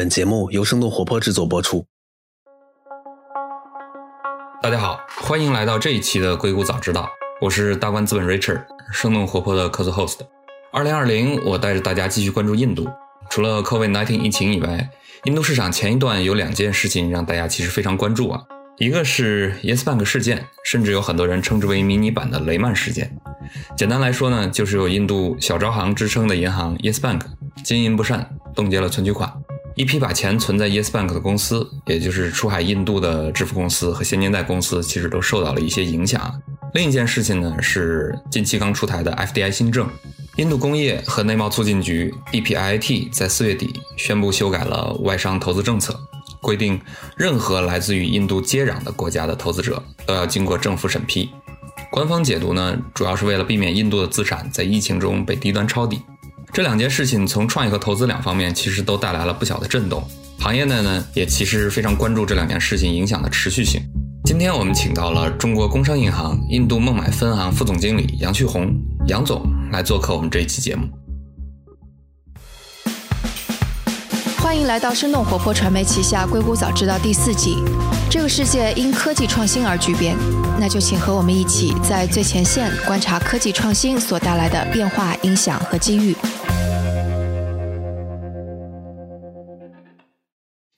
本节目由生动活泼制作播出。大家好，欢迎来到这一期的《硅谷早知道》，我是大观资本 Richard，生动活泼的客座 host。二零二零，我带着大家继续关注印度。除了 COVID-19 疫情以外，印度市场前一段有两件事情让大家其实非常关注啊。一个是 Yes Bank 事件，甚至有很多人称之为迷你版的雷曼事件。简单来说呢，就是有印度小招行之称的银行 Yes Bank 经营不善，冻结了存取款。一批把钱存在 Yes Bank 的公司，也就是出海印度的支付公司和现金贷公司，其实都受到了一些影响。另一件事情呢，是近期刚出台的 FDI 新政，印度工业和内贸促进局 DPIIT 在四月底宣布修改了外商投资政策，规定任何来自于印度接壤的国家的投资者都要经过政府审批。官方解读呢，主要是为了避免印度的资产在疫情中被低端抄底。这两件事情从创业和投资两方面，其实都带来了不小的震动。行业内呢，也其实非常关注这两件事情影响的持续性。今天我们请到了中国工商银行印度孟买分行副总经理杨旭红杨总来做客我们这一期节目。欢迎来到生动活泼传媒旗下《硅谷早知道》第四季。这个世界因科技创新而巨变，那就请和我们一起在最前线观察科技创新所带来的变化、影响和机遇。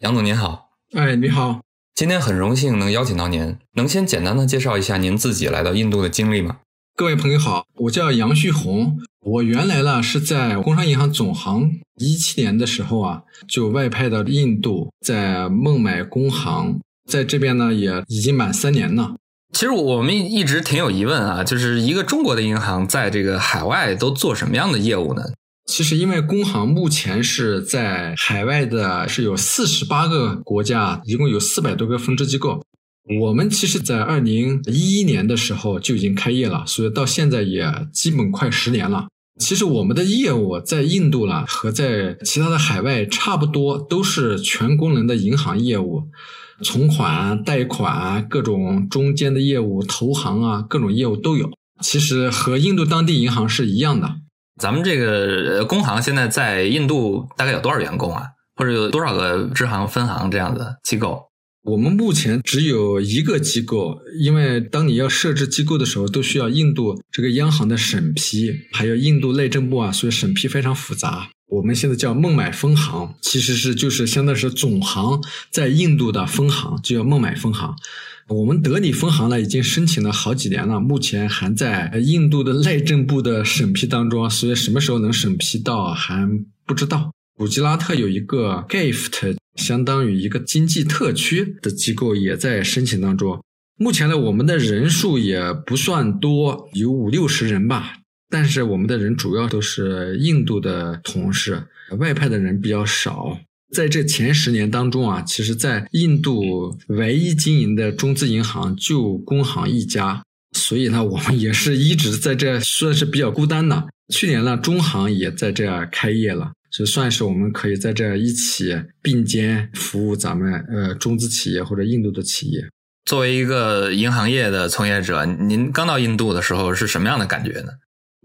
杨总您好，哎，你好，今天很荣幸能邀请到您，能先简单的介绍一下您自己来到印度的经历吗？各位朋友好，我叫杨旭红，我原来呢是在工商银行总行，一七年的时候啊就外派到印度，在孟买工行，在这边呢也已经满三年了。其实我们一直挺有疑问啊，就是一个中国的银行在这个海外都做什么样的业务呢？其实，因为工行目前是在海外的，是有四十八个国家，一共有四百多个分支机构。我们其实，在二零一一年的时候就已经开业了，所以到现在也基本快十年了。其实，我们的业务在印度呢和在其他的海外差不多，都是全功能的银行业务，存款、贷款、各种中间的业务、投行啊，各种业务都有。其实和印度当地银行是一样的。咱们这个工行现在在印度大概有多少员工啊？或者有多少个支行、分行这样的机构？我们目前只有一个机构，因为当你要设置机构的时候，都需要印度这个央行的审批，还有印度内政部啊，所以审批非常复杂。我们现在叫孟买分行，其实是就是相当于是总行在印度的分行，就叫孟买分行。我们德里分行呢，已经申请了好几年了，目前还在印度的内政部的审批当中，所以什么时候能审批到还不知道。古吉拉特有一个 GIFT，相当于一个经济特区的机构，也在申请当中。目前呢，我们的人数也不算多，有五六十人吧，但是我们的人主要都是印度的同事，外派的人比较少。在这前十年当中啊，其实，在印度唯一经营的中资银行就工行一家，所以呢，我们也是一直在这算是比较孤单的。去年呢，中行也在这儿开业了，就算是我们可以在这一起并肩服务咱们呃中资企业或者印度的企业。作为一个银行业的从业者，您刚到印度的时候是什么样的感觉呢？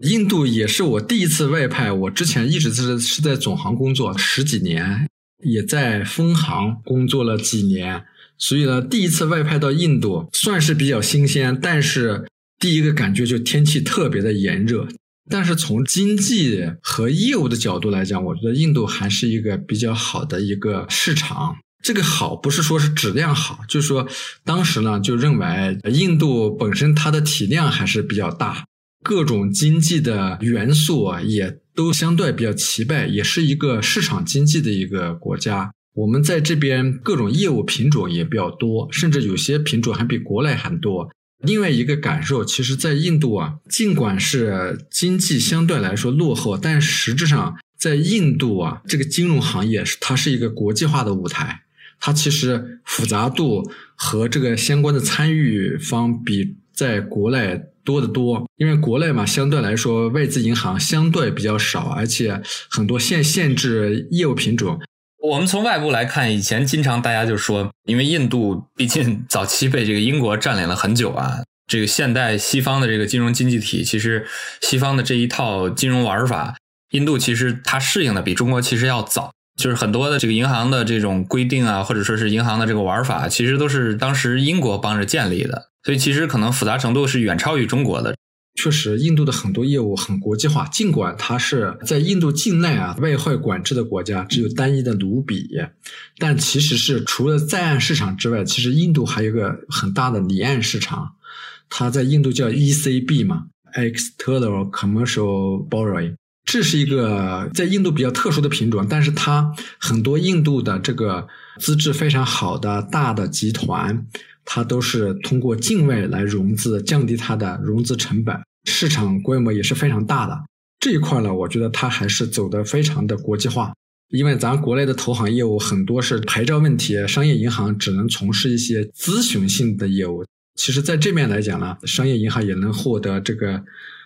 印度也是我第一次外派，我之前一直是是在总行工作十几年。也在分行工作了几年，所以呢，第一次外派到印度算是比较新鲜。但是第一个感觉就天气特别的炎热。但是从经济和业务的角度来讲，我觉得印度还是一个比较好的一个市场。这个好不是说是质量好，就是说当时呢就认为印度本身它的体量还是比较大，各种经济的元素啊也。都相对比较齐备，也是一个市场经济的一个国家。我们在这边各种业务品种也比较多，甚至有些品种还比国内还多。另外一个感受，其实，在印度啊，尽管是经济相对来说落后，但实质上在印度啊，这个金融行业它是一个国际化的舞台，它其实复杂度和这个相关的参与方比在国内。多得多，因为国内嘛，相对来说外资银行相对比较少，而且很多限限制业务品种。我们从外部来看，以前经常大家就说，因为印度毕竟早期被这个英国占领了很久啊，这个现代西方的这个金融经济体，其实西方的这一套金融玩法，印度其实它适应的比中国其实要早。就是很多的这个银行的这种规定啊，或者说是银行的这个玩法，其实都是当时英国帮着建立的，所以其实可能复杂程度是远超于中国的。确实，印度的很多业务很国际化，尽管它是在印度境内啊外汇管制的国家，只有单一的卢比，但其实是除了在岸市场之外，其实印度还有个很大的离岸市场，它在印度叫 ECB 嘛，External Commercial Borrowing，这是一个在印度比较特殊的品种，但是它很多印度的这个资质非常好的大的集团，它都是通过境外来融资，降低它的融资成本。市场规模也是非常大的这一块呢，我觉得它还是走的非常的国际化。因为咱国内的投行业务很多是牌照问题，商业银行只能从事一些咨询性的业务。其实，在这面来讲呢，商业银行也能获得这个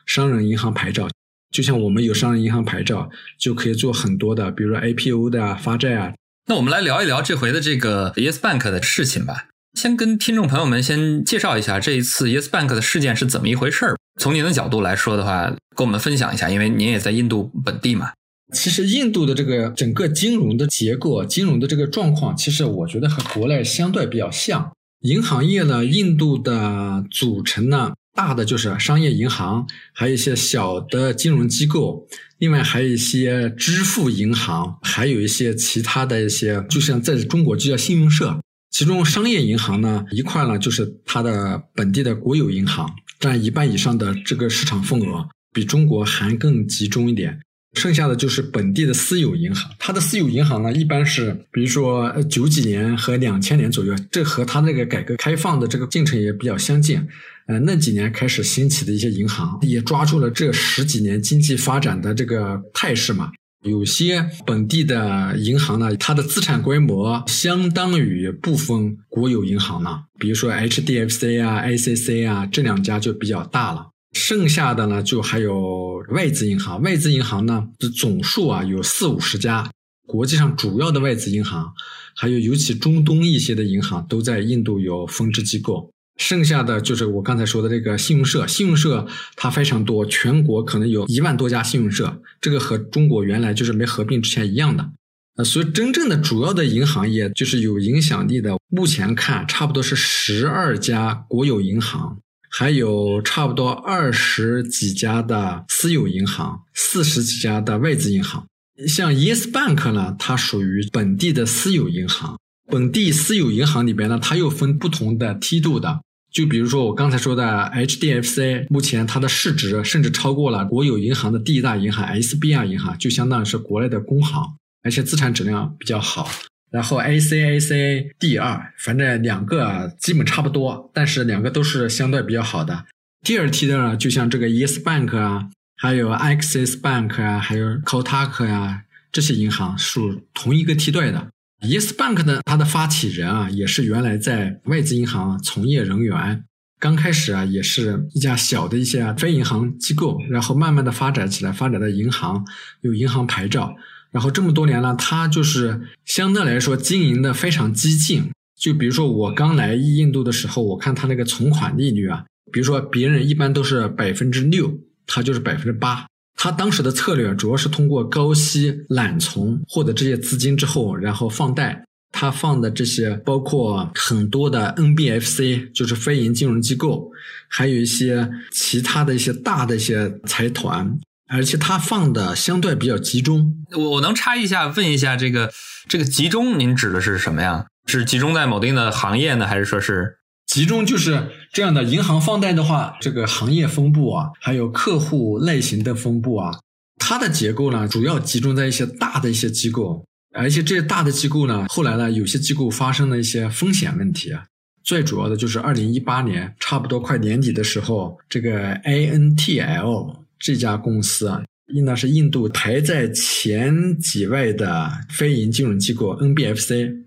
商人银行牌照。就像我们有商人银行牌照，就可以做很多的，比如说 IPO 的啊、发债啊。那我们来聊一聊这回的这个 Yes Bank 的事情吧。先跟听众朋友们先介绍一下这一次 Yes Bank 的事件是怎么一回事儿。从您的角度来说的话，跟我们分享一下，因为您也在印度本地嘛。其实印度的这个整个金融的结构、金融的这个状况，其实我觉得和国内相对比较像。银行业呢，印度的组成呢，大的就是商业银行，还有一些小的金融机构，另外还有一些支付银行，还有一些其他的一些，就像在中国就叫信用社。其中商业银行呢，一块呢就是它的本地的国有银行，占一半以上的这个市场份额，比中国还更集中一点。剩下的就是本地的私有银行，它的私有银行呢，一般是比如说九几年和两千年左右，这和它那个改革开放的这个进程也比较相近。呃，那几年开始兴起的一些银行，也抓住了这十几年经济发展的这个态势嘛。有些本地的银行呢，它的资产规模相当于部分国有银行呢，比如说 HDFC 啊、ICC 啊这两家就比较大了。剩下的呢，就还有外资银行。外资银行呢的总数啊有四五十家，国际上主要的外资银行，还有尤其中东一些的银行都在印度有分支机构。剩下的就是我刚才说的这个信用社，信用社它非常多，全国可能有一万多家信用社，这个和中国原来就是没合并之前一样的。呃，所以真正的主要的银行业就是有影响力的，目前看差不多是十二家国有银行，还有差不多二十几家的私有银行，四十几家的外资银行。像 Yes Bank 呢，它属于本地的私有银行。本地私有银行里边呢，它又分不同的梯度的。就比如说我刚才说的 HDFC，目前它的市值甚至超过了国有银行的第一大银行 SBI 银行，就相当于是国内的工行，而且资产质量比较好。然后 ACAC 第二，反正两个基本差不多，但是两个都是相对比较好的。第二梯的呢，就像这个 Yes Bank 啊，还有 Axis Bank 啊，还有 Kotak 呀，这些银行属同一个梯队的。Yes Bank 呢它的发起人啊，也是原来在外资银行从业人员。刚开始啊，也是一家小的一些非银行机构，然后慢慢的发展起来，发展到银行有银行牌照。然后这么多年了，他就是相对来说经营的非常激进。就比如说我刚来印度的时候，我看他那个存款利率啊，比如说别人一般都是百分之六，他就是百分之八。他当时的策略主要是通过高息揽存获得这些资金之后，然后放贷。他放的这些包括很多的 NBFC，就是非银金融机构，还有一些其他的一些大的一些财团，而且他放的相对比较集中。我我能插一下问一下，这个这个集中，您指的是什么呀？是集中在某定的行业呢，还是说是？集中就是这样的，银行放贷的话，这个行业分布啊，还有客户类型的分布啊，它的结构呢，主要集中在一些大的一些机构，而且这些大的机构呢，后来呢，有些机构发生了一些风险问题啊，最主要的就是二零一八年差不多快年底的时候，这个 ANTL 这家公司啊，应当是印度排在前几位的非银金融机构 NBFC。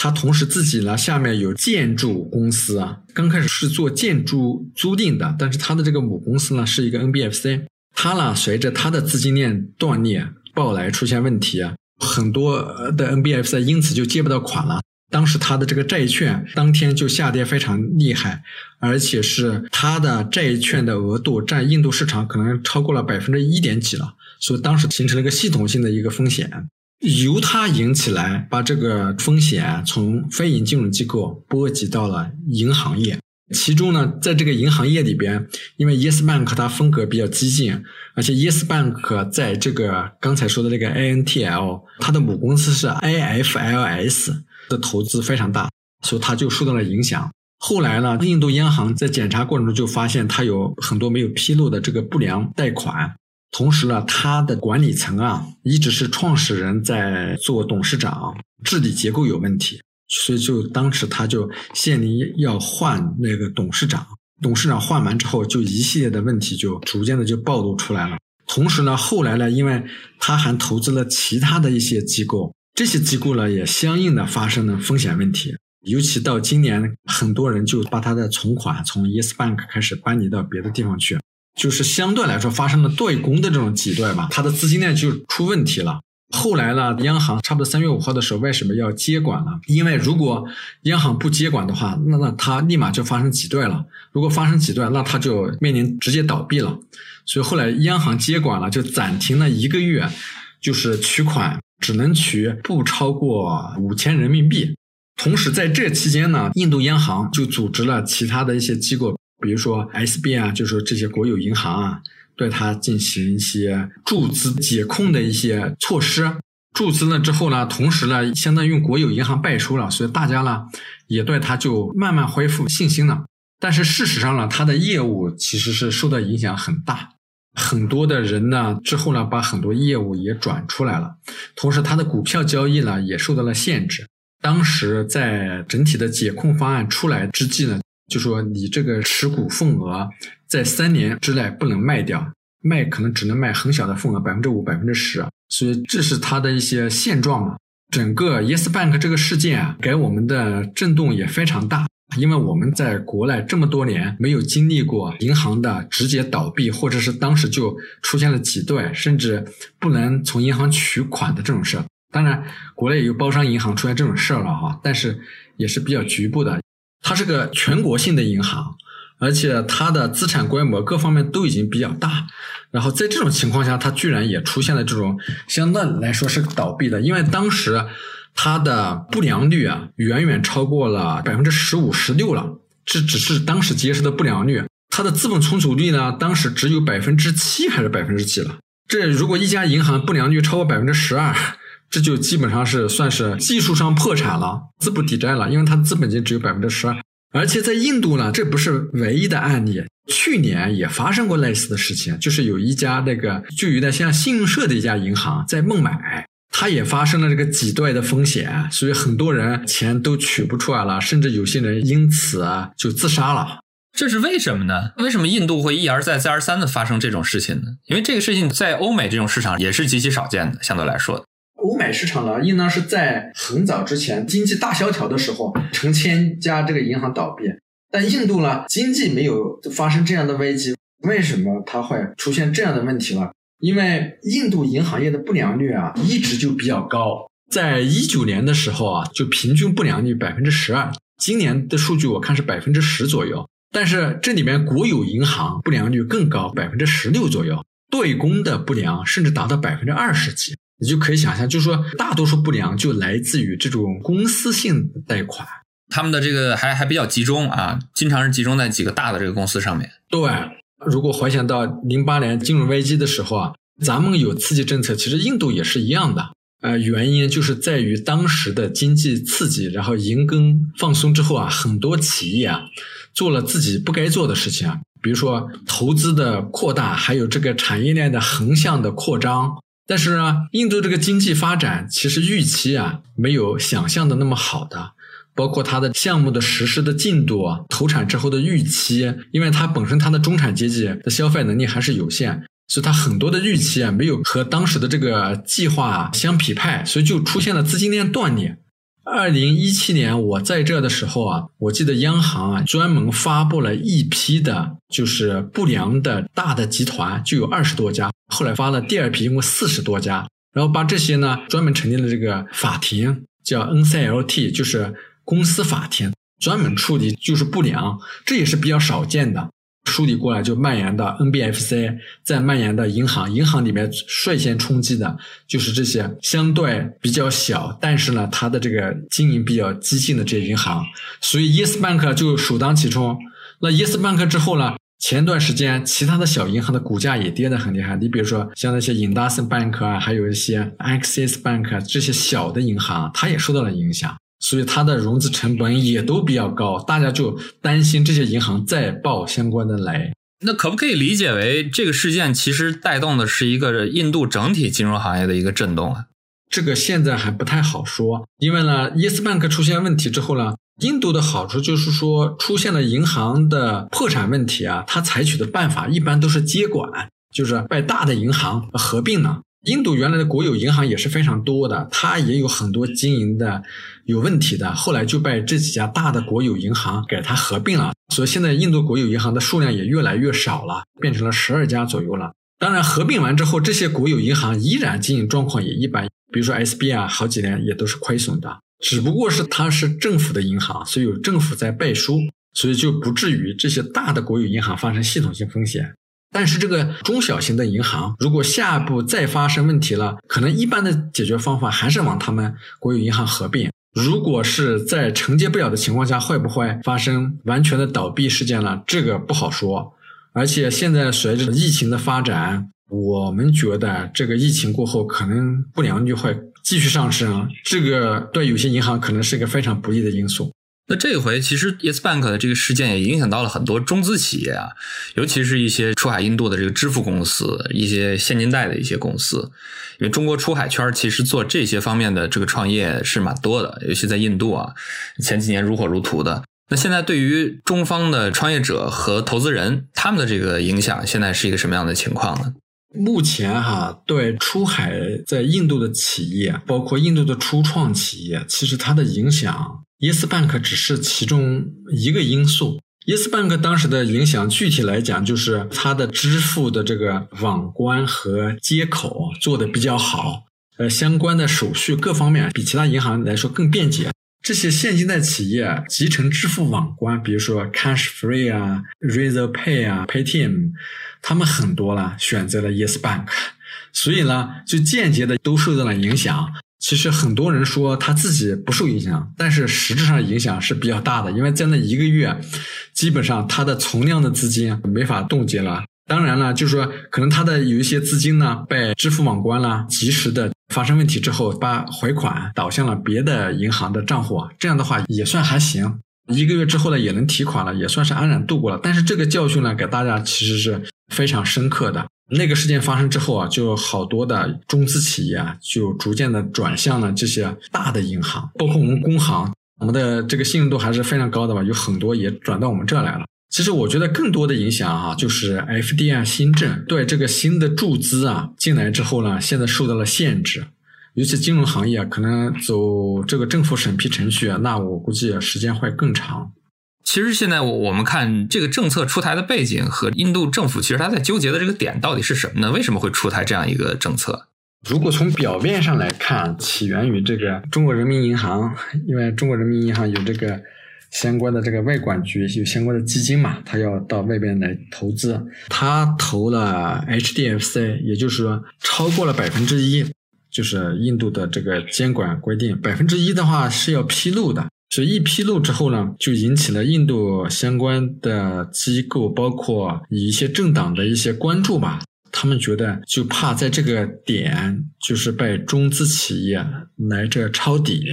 他同时自己呢，下面有建筑公司啊，刚开始是做建筑租赁的，但是他的这个母公司呢是一个 NBFC，他呢随着他的资金链断裂，爆来出现问题啊，很多的 NBFC 因此就借不到款了。当时他的这个债券当天就下跌非常厉害，而且是他的债券的额度占印度市场可能超过了百分之一点几了，所以当时形成了一个系统性的一个风险。由它引起来，把这个风险从非银金融机构波及到了银行业。其中呢，在这个银行业里边，因为 Yes Bank 它风格比较激进，而且 Yes Bank 在这个刚才说的这个 ANTL，它的母公司是 IFLS 的投资非常大，所以它就受到了影响。后来呢，印度央行在检查过程中就发现它有很多没有披露的这个不良贷款，同时呢，它的管理层啊一直是创始人在做董事长，治理结构有问题。所以就当时他就面临要换那个董事长，董事长换完之后，就一系列的问题就逐渐的就暴露出来了。同时呢，后来呢，因为他还投资了其他的一些机构，这些机构呢也相应的发生了风险问题。尤其到今年，很多人就把他的存款从 Yes Bank 开始搬移到别的地方去，就是相对来说发生了对公的这种挤兑吧，它的资金链就出问题了。后来呢，央行差不多三月五号的时候，为什么要接管了？因为如果央行不接管的话，那那它立马就发生挤兑了。如果发生挤兑，那它就面临直接倒闭了。所以后来央行接管了，就暂停了一个月，就是取款只能取不超过五千人民币。同时在这期间呢，印度央行就组织了其他的一些机构，比如说 SB 啊，就是这些国有银行啊。对它进行一些注资解控的一些措施，注资了之后呢，同时呢，相当于用国有银行背书了，所以大家呢也对它就慢慢恢复信心了。但是事实上呢，它的业务其实是受到影响很大，很多的人呢之后呢把很多业务也转出来了，同时它的股票交易呢也受到了限制。当时在整体的解控方案出来之际呢。就说你这个持股份额在三年之内不能卖掉，卖可能只能卖很小的份额，百分之五、百分之十，所以这是它的一些现状嘛。整个 Yes Bank 这个事件啊，给我们的震动也非常大，因为我们在国内这么多年没有经历过银行的直接倒闭，或者是当时就出现了挤兑，甚至不能从银行取款的这种事儿。当然，国内有包商银行出现这种事儿了哈，但是也是比较局部的。它是个全国性的银行，而且它的资产规模各方面都已经比较大。然后在这种情况下，它居然也出现了这种相对来说是倒闭的，因为当时它的不良率啊远远超过了百分之十五、十六了。这只是当时揭示的不良率，它的资本充足率呢，当时只有百分之七还是百分之几了？这如果一家银行不良率超过百分之十二。这就基本上是算是技术上破产了，资不抵债了，因为它资本金只有百分之十二。而且在印度呢，这不是唯一的案例，去年也发生过类似的事情，就是有一家那个就有点像信用社的一家银行在孟买，它也发生了这个挤兑的风险，所以很多人钱都取不出来了，甚至有些人因此就自杀了。这是为什么呢？为什么印度会一而再、再而三的发生这种事情呢？因为这个事情在欧美这种市场也是极其少见的，相对来说。欧美市场呢，应当是在很早之前经济大萧条的时候，成千家这个银行倒闭。但印度呢，经济没有发生这样的危机，为什么它会出现这样的问题呢？因为印度银行业的不良率啊，一直就比较高。在一九年的时候啊，就平均不良率百分之十二，今年的数据我看是百分之十左右。但是这里面国有银行不良率更高，百分之十六左右，对公的不良甚至达到百分之二十几。你就可以想象，就是说，大多数不良就来自于这种公司性贷款，他们的这个还还比较集中啊，经常是集中在几个大的这个公司上面。对，如果回想到零八年金融危机的时候啊，咱们有刺激政策，其实印度也是一样的。呃，原因就是在于当时的经济刺激，然后银根放松之后啊，很多企业啊做了自己不该做的事情啊，比如说投资的扩大，还有这个产业链的横向的扩张。但是呢，印度这个经济发展其实预期啊没有想象的那么好的，包括它的项目的实施的进度啊，投产之后的预期，因为它本身它的中产阶级的消费能力还是有限，所以它很多的预期啊没有和当时的这个计划相匹配，所以就出现了资金链断裂。二零一七年我在这的时候啊，我记得央行啊专门发布了一批的，就是不良的大的集团，就有二十多家。后来发了第二批，一共四十多家，然后把这些呢专门成立了这个法庭，叫 NCLT，就是公司法庭，专门处理就是不良，这也是比较少见的。梳理过来就蔓延到 NBFC，再蔓延到银行，银行里面率先冲击的就是这些相对比较小，但是呢，它的这个经营比较激进的这些银行，所以 Yes Bank 就首当其冲。那 Yes Bank 之后呢，前段时间其他的小银行的股价也跌得很厉害，你比如说像那些 Indus Bank 啊，还有一些 Axis Bank 这些小的银行，它也受到了影响。所以它的融资成本也都比较高，大家就担心这些银行再爆相关的雷。那可不可以理解为这个事件其实带动的是一个印度整体金融行业的一个震动啊？这个现在还不太好说，因为呢，Yes Bank 出现问题之后呢，印度的好处就是说出现了银行的破产问题啊，它采取的办法一般都是接管，就是被大的银行合并了。印度原来的国有银行也是非常多的，它也有很多经营的有问题的，后来就被这几家大的国有银行给它合并了，所以现在印度国有银行的数量也越来越少了，变成了十二家左右了。当然，合并完之后，这些国有银行依然经营状况也一般，比如说 SB 啊，好几年也都是亏损的，只不过是它是政府的银行，所以有政府在背书，所以就不至于这些大的国有银行发生系统性风险。但是这个中小型的银行，如果下一步再发生问题了，可能一般的解决方法还是往他们国有银行合并。如果是在承接不了的情况下，会不会发生完全的倒闭事件呢？这个不好说。而且现在随着疫情的发展，我们觉得这个疫情过后，可能不良率会继续上升。这个对有些银行可能是一个非常不利的因素。那这回其实 Yes Bank 的这个事件也影响到了很多中资企业啊，尤其是一些出海印度的这个支付公司、一些现金贷的一些公司，因为中国出海圈其实做这些方面的这个创业是蛮多的，尤其在印度啊，前几年如火如荼的。那现在对于中方的创业者和投资人，他们的这个影响现在是一个什么样的情况呢？目前哈，对出海在印度的企业，包括印度的初创企业，其实它的影响。Yes Bank 只是其中一个因素。Yes Bank 当时的影响，具体来讲就是它的支付的这个网关和接口做的比较好，呃，相关的手续各方面比其他银行来说更便捷。这些现金贷企业集成支付网关，比如说 Cash Free 啊、Razor Pay 啊、Paytm，他们很多了选择了 Yes Bank，所以呢，就间接的都受到了影响。其实很多人说他自己不受影响，但是实质上影响是比较大的，因为在那一个月，基本上他的存量的资金没法冻结了。当然了，就是说可能他的有一些资金呢被支付网关了，及时的发生问题之后，把回款导向了别的银行的账户，这样的话也算还行。一个月之后呢，也能提款了，也算是安然度过了。但是这个教训呢，给大家其实是非常深刻的。那个事件发生之后啊，就好多的中资企业啊，就逐渐的转向了这些大的银行，包括我们工行，我们的这个信用度还是非常高的吧，有很多也转到我们这来了。其实我觉得更多的影响哈，就是 FDI 新政对这个新的注资啊进来之后呢，现在受到了限制，尤其金融行业可能走这个政府审批程序，那我估计时间会更长。其实现在我我们看这个政策出台的背景和印度政府，其实他在纠结的这个点到底是什么呢？为什么会出台这样一个政策？如果从表面上来看，起源于这个中国人民银行，因为中国人民银行有这个相关的这个外管局，有相关的基金嘛，他要到外边来投资，他投了 HDFC，也就是说超过了百分之一，就是印度的这个监管规定，百分之一的话是要披露的。所以一披露之后呢，就引起了印度相关的机构，包括一些政党的一些关注吧。他们觉得就怕在这个点就是被中资企业来这抄底。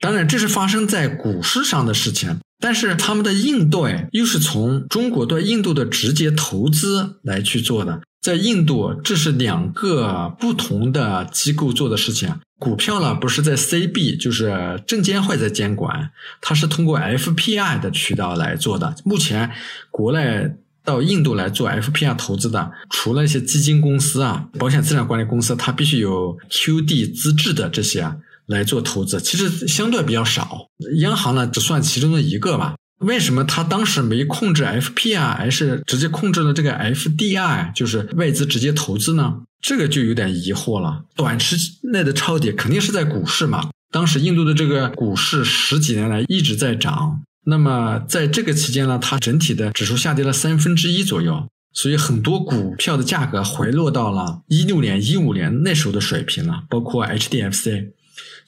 当然，这是发生在股市上的事情，但是他们的应对又是从中国对印度的直接投资来去做的。在印度，这是两个不同的机构做的事情。股票呢，不是在 CB，就是证监会在监管，它是通过 FPI 的渠道来做的。目前国内到印度来做 FPI 投资的，除了一些基金公司啊、保险资产管理公司，它必须有 QD 资质的这些来做投资，其实相对比较少。央行呢，只算其中的一个吧。为什么他当时没控制 FPI，而是直接控制了这个 FDI，就是外资直接投资呢？这个就有点疑惑了。短期内的抄底肯定是在股市嘛。当时印度的这个股市十几年来一直在涨，那么在这个期间呢，它整体的指数下跌了三分之一左右，所以很多股票的价格回落到了一六年、一五年那时候的水平了，包括 HDFC。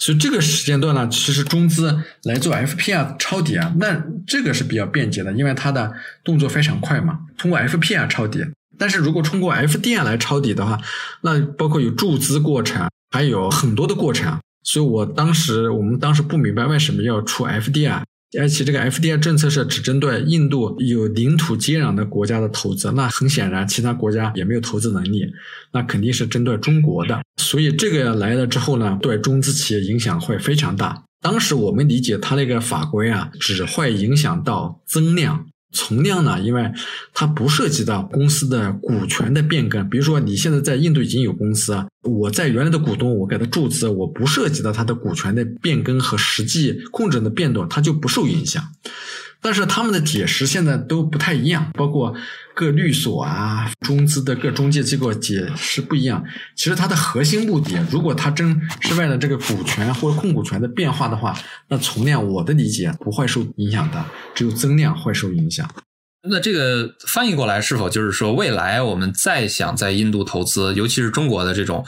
所以这个时间段呢，其实中资来做 FPR 抄底啊，那这个是比较便捷的，因为它的动作非常快嘛，通过 FPR 抄底。但是如果通过 FDR 来抄底的话，那包括有注资过程，还有很多的过程。所以我当时我们当时不明白为什么要出 FDR。而且这个 FDI 政策是只针对印度有领土接壤的国家的投资，那很显然其他国家也没有投资能力，那肯定是针对中国的。所以这个来了之后呢，对中资企业影响会非常大。当时我们理解它那个法规啊，只会影响到增量。存量呢，因为它不涉及到公司的股权的变更，比如说你现在在印度已经有公司，我在原来的股东，我给他注资，我不涉及到他的股权的变更和实际控制的变动，它就不受影响。但是他们的解释现在都不太一样，包括各律所啊、中资的各中介机构解释不一样。其实它的核心目的，如果它真是为了这个股权或者控股权的变化的话，那存量我的理解不会受影响的，只有增量会受影响。那这个翻译过来，是否就是说，未来我们再想在印度投资，尤其是中国的这种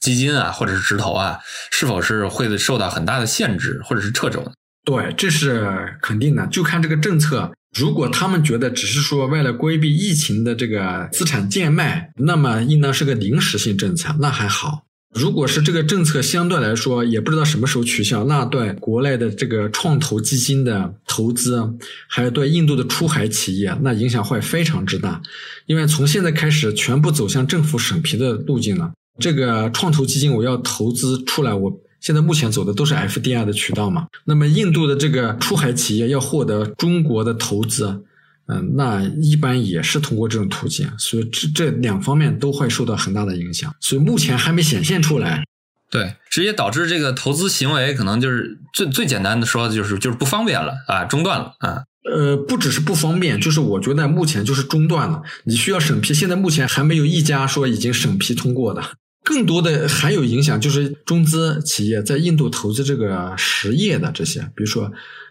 基金啊，或者是直投啊，是否是会受到很大的限制，或者是掣肘？对，这是肯定的。就看这个政策，如果他们觉得只是说为了规避疫情的这个资产贱卖，那么应当是个临时性政策，那还好。如果是这个政策相对来说也不知道什么时候取消，那对国内的这个创投基金的投资，还有对印度的出海企业，那影响会非常之大。因为从现在开始，全部走向政府审批的路径了。这个创投基金我要投资出来，我。现在目前走的都是 FDI 的渠道嘛？那么印度的这个出海企业要获得中国的投资，嗯，那一般也是通过这种途径，所以这这两方面都会受到很大的影响。所以目前还没显现出来。对，直接导致这个投资行为可能就是最最简单的说，就是就是不方便了啊，中断了啊。呃，不只是不方便，就是我觉得目前就是中断了。你需要审批，现在目前还没有一家说已经审批通过的。更多的还有影响，就是中资企业在印度投资这个实业的这些，比如说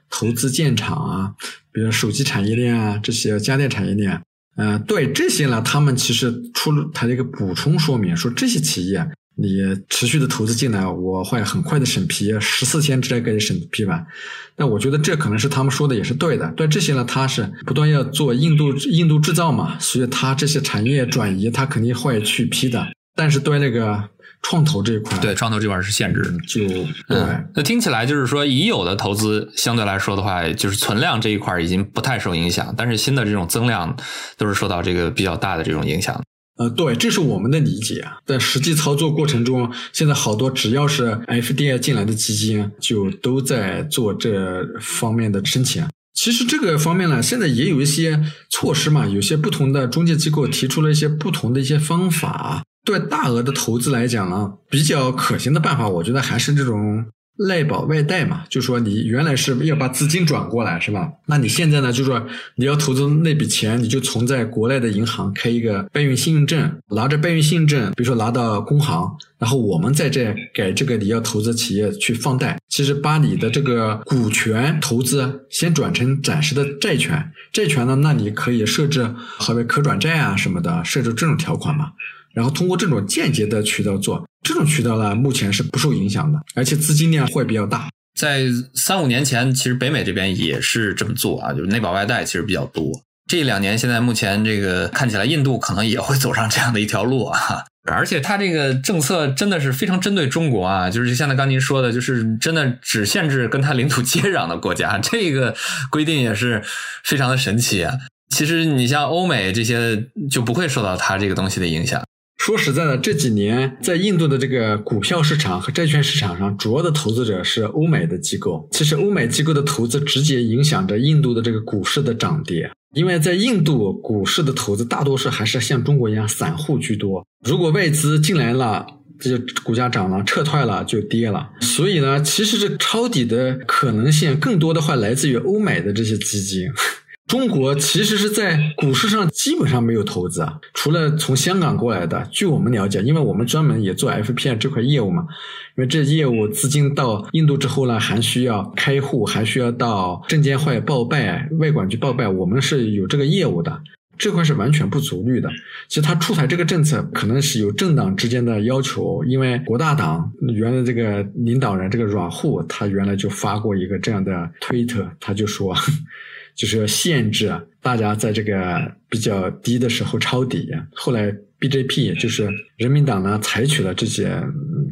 投资建厂啊，比如手机产业链啊，这些家电产业链，呃，对这些呢，他们其实出了他一个补充说明，说这些企业你持续的投资进来，我会很快的审批，十四天之内给你审批完。但我觉得这可能是他们说的也是对的。对这些呢，他是不断要做印度印度制造嘛，所以他这些产业转移，他肯定会去批的。但是对那个创投这一块，对创投这块是限制，就对。那听起来就是说，已有的投资相对来说的话，就是存量这一块已经不太受影响，但是新的这种增量都是受到这个比较大的这种影响。呃，对，这是我们的理解。在实际操作过程中，现在好多只要是 FDI 进来的基金，就都在做这方面的申请。其实这个方面呢，现在也有一些措施嘛，有些不同的中介机构提出了一些不同的一些方法。对大额的投资来讲呢，比较可行的办法，我觉得还是这种赖保外贷嘛。就说你原来是要把资金转过来，是吧？那你现在呢，就说你要投资那笔钱，你就存在国内的银行开一个备用信用证，拿着备用信用证，比如说拿到工行，然后我们在这给这个你要投资企业去放贷。其实把你的这个股权投资先转成暂时的债权，债权呢，那你可以设置何为可转债啊什么的，设置这种条款嘛。然后通过这种间接的渠道做，这种渠道呢，目前是不受影响的，而且资金量会比较大。在三五年前，其实北美这边也是这么做啊，就是内保外贷其实比较多。这两年，现在目前这个看起来，印度可能也会走上这样的一条路啊。而且它这个政策真的是非常针对中国啊，就是像刚您说的，就是真的只限制跟它领土接壤的国家，这个规定也是非常的神奇啊。其实你像欧美这些就不会受到它这个东西的影响。说实在的，这几年在印度的这个股票市场和债券市场上，主要的投资者是欧美的机构。其实，欧美机构的投资直接影响着印度的这个股市的涨跌。因为在印度股市的投资大多数还是像中国一样散户居多。如果外资进来了，这就股价涨了；撤退了就跌了。所以呢，其实这抄底的可能性更多的话来自于欧美的这些基金。中国其实是在股市上基本上没有投资啊，除了从香港过来的。据我们了解，因为我们专门也做 FPI 这块业务嘛，因为这业务资金到印度之后呢，还需要开户，还需要到证监会报备、外管局报备，我们是有这个业务的。这块是完全不足虑的。其实他出台这个政策，可能是有政党之间的要求，因为国大党原来这个领导人这个阮户，他原来就发过一个这样的推特，他就说，就是要限制大家在这个比较低的时候抄底。后来 BJP 就是人民党呢，采取了这些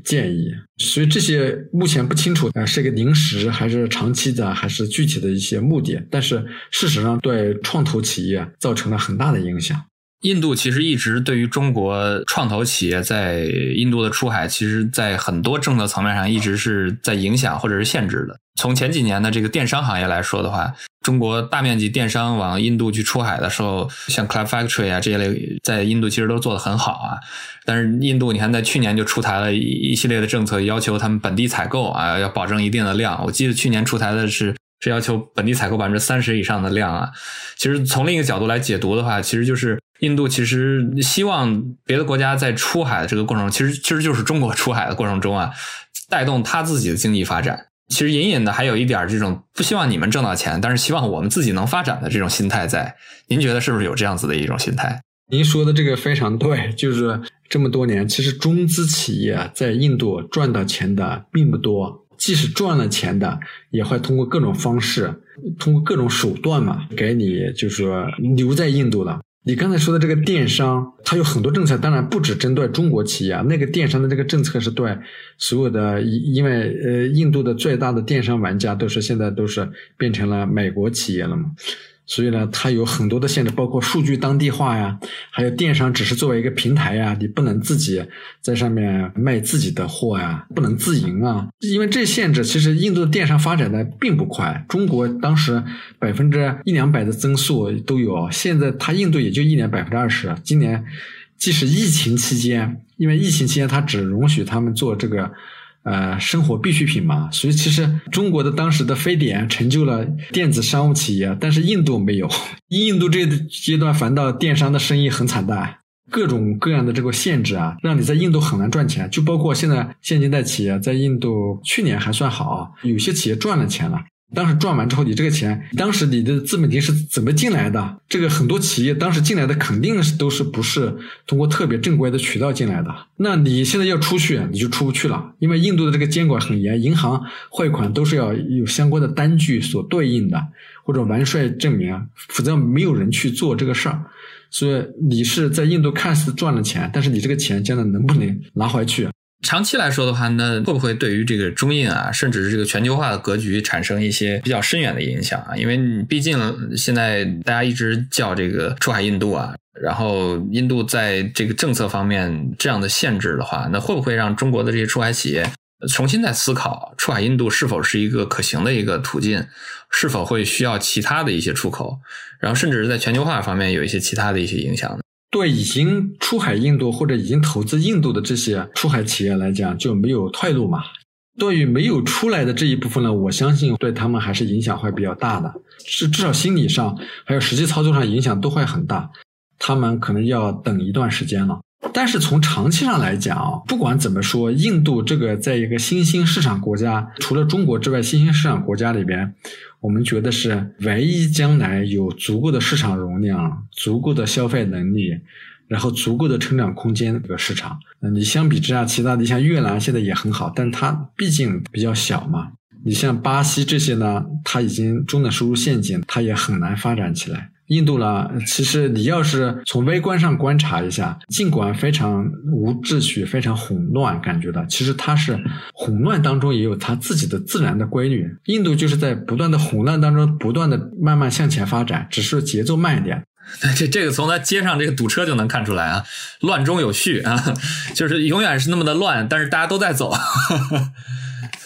建议，所以这些目前不清楚，啊，是一个临时还是长期的，还是具体的一些目的。但是事实上，对创投企业造成了很大的影响。印度其实一直对于中国创投企业在印度的出海，其实在很多政策层面上一直是在影响或者是限制的。从前几年的这个电商行业来说的话，中国大面积电商往印度去出海的时候，像 Cloud Factory 啊这一类，在印度其实都做得很好啊。但是印度你看，在去年就出台了一一系列的政策，要求他们本地采购啊，要保证一定的量。我记得去年出台的是。是要求本地采购百分之三十以上的量啊！其实从另一个角度来解读的话，其实就是印度其实希望别的国家在出海的这个过程，其实其实就是中国出海的过程中啊，带动他自己的经济发展。其实隐隐的还有一点这种不希望你们挣到钱，但是希望我们自己能发展的这种心态在。您觉得是不是有这样子的一种心态？您说的这个非常对，就是这么多年，其实中资企业在印度赚到钱的并不多。即使赚了钱的，也会通过各种方式，通过各种手段嘛，给你就是说留在印度的。你刚才说的这个电商，它有很多政策，当然不只针对中国企业啊，那个电商的这个政策是对所有的，因为呃，印度的最大的电商玩家都是现在都是变成了美国企业了嘛。所以呢，它有很多的限制，包括数据当地化呀，还有电商只是作为一个平台呀，你不能自己在上面卖自己的货呀，不能自营啊。因为这限制，其实印度的电商发展的并不快。中国当时百分之一两百的增速都有，现在它印度也就一年百分之二十。今年即使疫情期间，因为疫情期间它只容许他们做这个。呃，生活必需品嘛，所以其实中国的当时的非典成就了电子商务企业，但是印度没有。印度这阶段反倒电商的生意很惨淡，各种各样的这个限制啊，让你在印度很难赚钱。就包括现在现金贷企业在印度去年还算好，有些企业赚了钱了。当时赚完之后，你这个钱，当时你的资本金是怎么进来的？这个很多企业当时进来的肯定是都是不是通过特别正规的渠道进来的。那你现在要出去，你就出不去了，因为印度的这个监管很严，银行汇款都是要有相关的单据所对应的，或者完税证明，否则没有人去做这个事儿。所以你是在印度看似赚了钱，但是你这个钱将来能不能拿回去？长期来说的话，那会不会对于这个中印啊，甚至是这个全球化的格局产生一些比较深远的影响啊？因为你毕竟现在大家一直叫这个出海印度啊，然后印度在这个政策方面这样的限制的话，那会不会让中国的这些出海企业重新再思考出海印度是否是一个可行的一个途径？是否会需要其他的一些出口？然后甚至是在全球化方面有一些其他的一些影响呢？对已经出海印度或者已经投资印度的这些出海企业来讲，就没有退路嘛。对于没有出来的这一部分呢，我相信对他们还是影响会比较大的，是至少心理上还有实际操作上影响都会很大。他们可能要等一段时间了。但是从长期上来讲啊，不管怎么说，印度这个在一个新兴市场国家，除了中国之外，新兴市场国家里边。我们觉得是唯一将来有足够的市场容量、足够的消费能力，然后足够的成长空间的一个市场。那你相比之下，其他的像越南现在也很好，但它毕竟比较小嘛。你像巴西这些呢，它已经中等收入陷阱，它也很难发展起来。印度呢，其实你要是从微观上观察一下，尽管非常无秩序、非常混乱，感觉到其实它是混乱当中也有它自己的自然的规律。印度就是在不断的混乱当中，不断的慢慢向前发展，只是节奏慢一点。这这个从它街上这个堵车就能看出来啊，乱中有序啊，就是永远是那么的乱，但是大家都在走。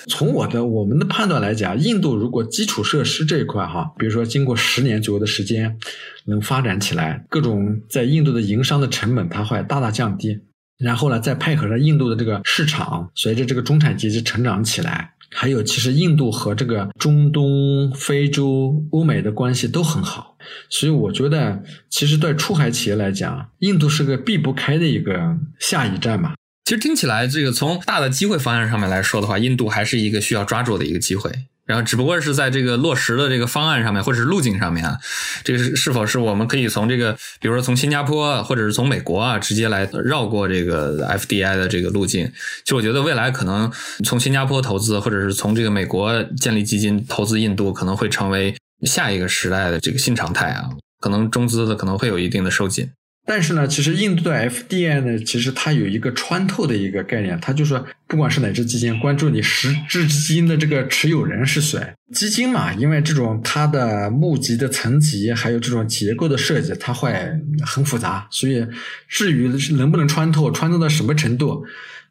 从我的我们的判断来讲，印度如果基础设施这一块哈，比如说经过十年左右的时间能发展起来，各种在印度的营商的成本它会大大降低，然后呢再配合着印度的这个市场，随着这个中产阶级成长起来，还有其实印度和这个中东、非洲、欧美的关系都很好，所以我觉得其实对出海企业来讲，印度是个避不开的一个下一站嘛。其实听起来，这个从大的机会方向上面来说的话，印度还是一个需要抓住的一个机会。然后，只不过是在这个落实的这个方案上面，或者是路径上面啊，这个是是否是我们可以从这个，比如说从新加坡或者是从美国啊，直接来绕过这个 FDI 的这个路径？其实我觉得未来可能从新加坡投资，或者是从这个美国建立基金投资印度，可能会成为下一个时代的这个新常态啊。可能中资的可能会有一定的收紧。但是呢，其实印度的 FDI 呢，其实它有一个穿透的一个概念，它就说，不管是哪只基金，关注你实质基金的这个持有人是谁。基金嘛，因为这种它的募集的层级，还有这种结构的设计，它会很复杂。所以，至于能不能穿透，穿透到什么程度，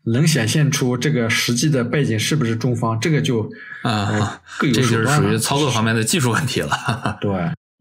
能显现出这个实际的背景是不是中方，这个就啊，这就是属于操作方面的技术问题了。对。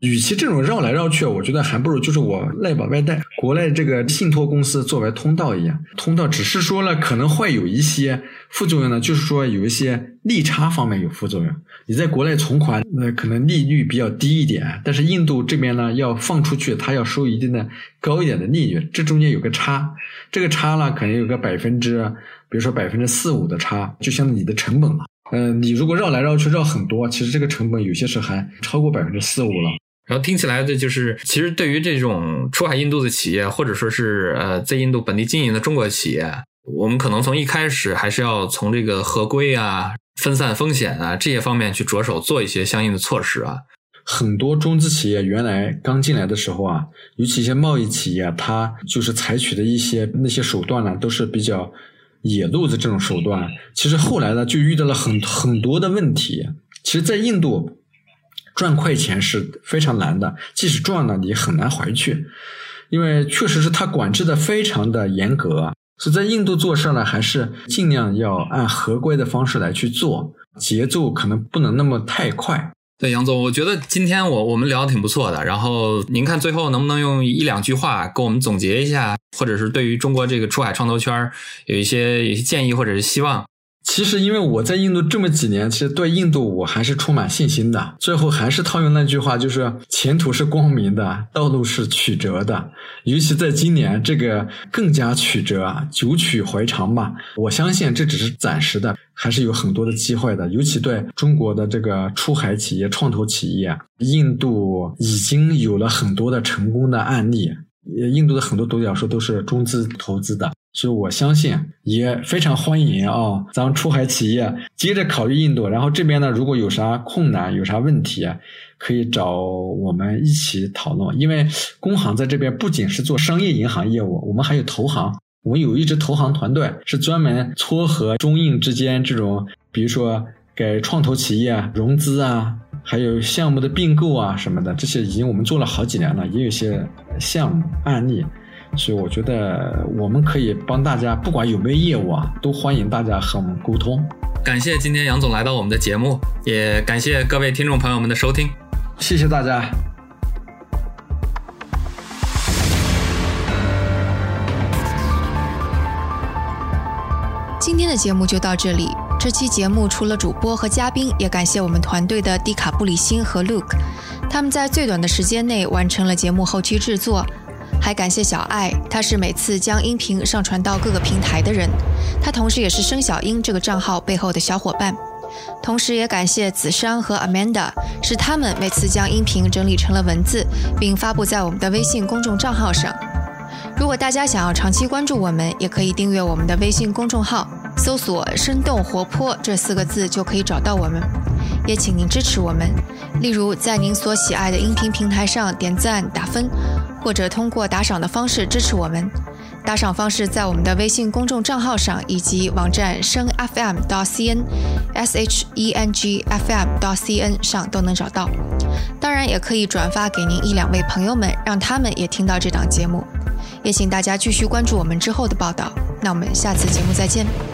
与其这种绕来绕去，我觉得还不如就是我内保外贷，国内这个信托公司作为通道一样，通道只是说了可能会有一些副作用呢，就是说有一些利差方面有副作用。你在国内存款，那可能利率比较低一点，但是印度这边呢要放出去，它要收一定的高一点的利率，这中间有个差，这个差呢可能有个百分之，比如说百分之四五的差，就像你的成本了。嗯，你如果绕来绕去绕很多，其实这个成本有些时候还超过百分之四五了。然后听起来的就是，其实对于这种出海印度的企业，或者说是呃在印度本地经营的中国企业，我们可能从一开始还是要从这个合规啊、分散风险啊这些方面去着手做一些相应的措施啊。很多中资企业原来刚进来的时候啊，尤其一些贸易企业，它就是采取的一些那些手段呢，都是比较野路子这种手段。其实后来呢，就遇到了很很多的问题。其实，在印度。赚快钱是非常难的，即使赚了，你很难回去，因为确实是他管制的非常的严格。所以在印度做事呢，还是尽量要按合规的方式来去做，节奏可能不能那么太快。对，杨总，我觉得今天我我们聊的挺不错的。然后您看最后能不能用一两句话给我们总结一下，或者是对于中国这个出海创投圈有一些有些建议或者是希望。其实，因为我在印度这么几年，其实对印度我还是充满信心的。最后还是套用那句话，就是前途是光明的，道路是曲折的。尤其在今年，这个更加曲折，九曲回肠吧。我相信这只是暂时的，还是有很多的机会的。尤其对中国的这个出海企业、创投企业，印度已经有了很多的成功的案例。印度的很多独角兽都是中资投资的。所以，我相信也非常欢迎啊，咱们出海企业接着考虑印度。然后这边呢，如果有啥困难、有啥问题，可以找我们一起讨论。因为工行在这边不仅是做商业银行业务，我们还有投行。我们有一支投行团队，是专门撮合中印之间这种，比如说给创投企业融资啊，还有项目的并购啊什么的，这些已经我们做了好几年了，也有些项目案例。所以我觉得我们可以帮大家，不管有没有业务啊，都欢迎大家和我们沟通。感谢今天杨总来到我们的节目，也感谢各位听众朋友们的收听，谢谢大家。今天的节目就到这里。这期节目除了主播和嘉宾，也感谢我们团队的迪卡布里辛和 Luke，他们在最短的时间内完成了节目后期制作。还感谢小爱，他是每次将音频上传到各个平台的人，他同时也是生小英这个账号背后的小伙伴。同时也感谢子珊和 Amanda，是他们每次将音频整理成了文字，并发布在我们的微信公众账号上。如果大家想要长期关注我们，也可以订阅我们的微信公众号，搜索“生动活泼”这四个字就可以找到我们。也请您支持我们，例如在您所喜爱的音频平台上点赞打分。或者通过打赏的方式支持我们，打赏方式在我们的微信公众账号上以及网站声 FM 到 CN S H E N G F M 到 CN 上都能找到。当然，也可以转发给您一两位朋友们，让他们也听到这档节目。也请大家继续关注我们之后的报道。那我们下次节目再见。